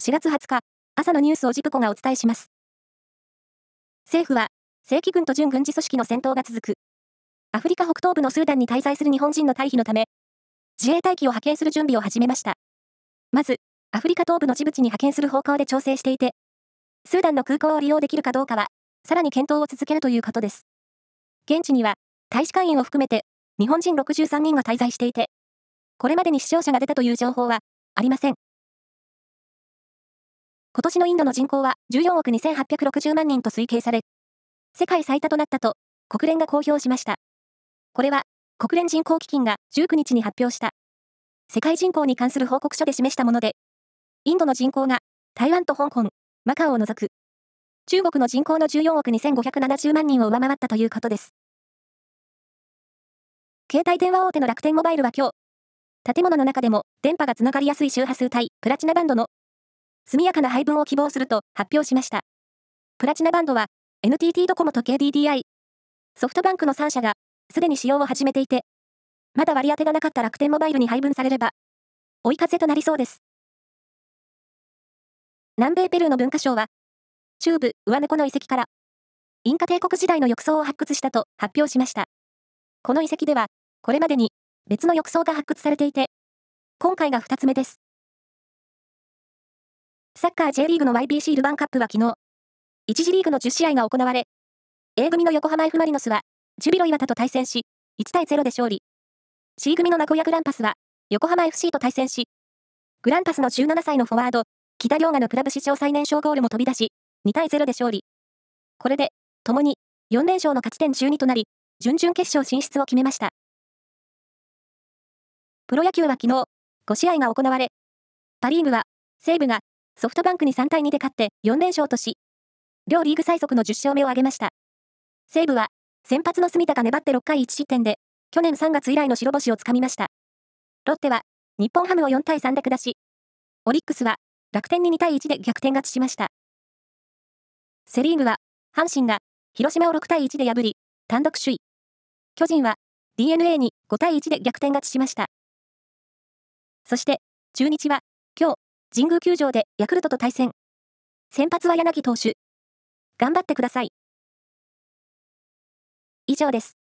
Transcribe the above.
4月20日、朝のニュースをジプコがお伝えします。政府は、正規軍と準軍事組織の戦闘が続く。アフリカ北東部のスーダンに滞在する日本人の退避のため、自衛隊機を派遣する準備を始めました。まず、アフリカ東部のジブチに派遣する方向で調整していて、スーダンの空港を利用できるかどうかは、さらに検討を続けるということです。現地には、大使館員を含めて、日本人63人が滞在していて、これまでに死傷者が出たという情報はありません。今年のインドの人口は14億2860万人と推計され、世界最多となったと国連が公表しました。これは国連人口基金が19日に発表した世界人口に関する報告書で示したもので、インドの人口が台湾と香港、マカオを除く中国の人口の14億2570万人を上回ったということです。携帯電話大手の楽天モバイルは今日、建物の中でも電波がつながりやすい周波数帯プラチナバンドの速やかな配分を希望すると発表しました。プラチナバンドは NTT ドコモと KDDI、ソフトバンクの3社がすでに使用を始めていて、まだ割り当てがなかった楽天モバイルに配分されれば、追い風となりそうです。南米ペルーの文化省は、中部上猫の遺跡から、インカ帝国時代の浴槽を発掘したと発表しました。この遺跡では、これまでに別の浴槽が発掘されていて、今回が2つ目です。サッカー J リーグの YBC ルヴァンカップは昨日、1次リーグの10試合が行われ、A 組の横浜 F マリノスは、ジュビロ磐田と対戦し、1対0で勝利。C 組の名古屋グランパスは、横浜 FC と対戦し、グランパスの17歳のフォワード、北良賀のクラブ史上最年少ゴールも飛び出し、2対0で勝利。これで、共に4連勝の勝ち点12となり、準々決勝進出を決めました。プロ野球は昨日、5試合が行われ、パリーグは、西武がソフトバンクに3対2で勝って4連勝とし、両リーグ最速の10勝目を挙げました。西武は、先発の住田が粘って6回1失点で、去年3月以来の白星をつかみました。ロッテは、日本ハムを4対3で下し、オリックスは、楽天に2対1で逆転勝ちしました。セリーグは、阪神が、広島を6対1で破り、単独首位。巨人は、DNA に5対1で逆転勝ちしました。そして、中日は、今日、神宮球場でヤクルトと対戦。先発は柳投手。頑張ってください。以上です。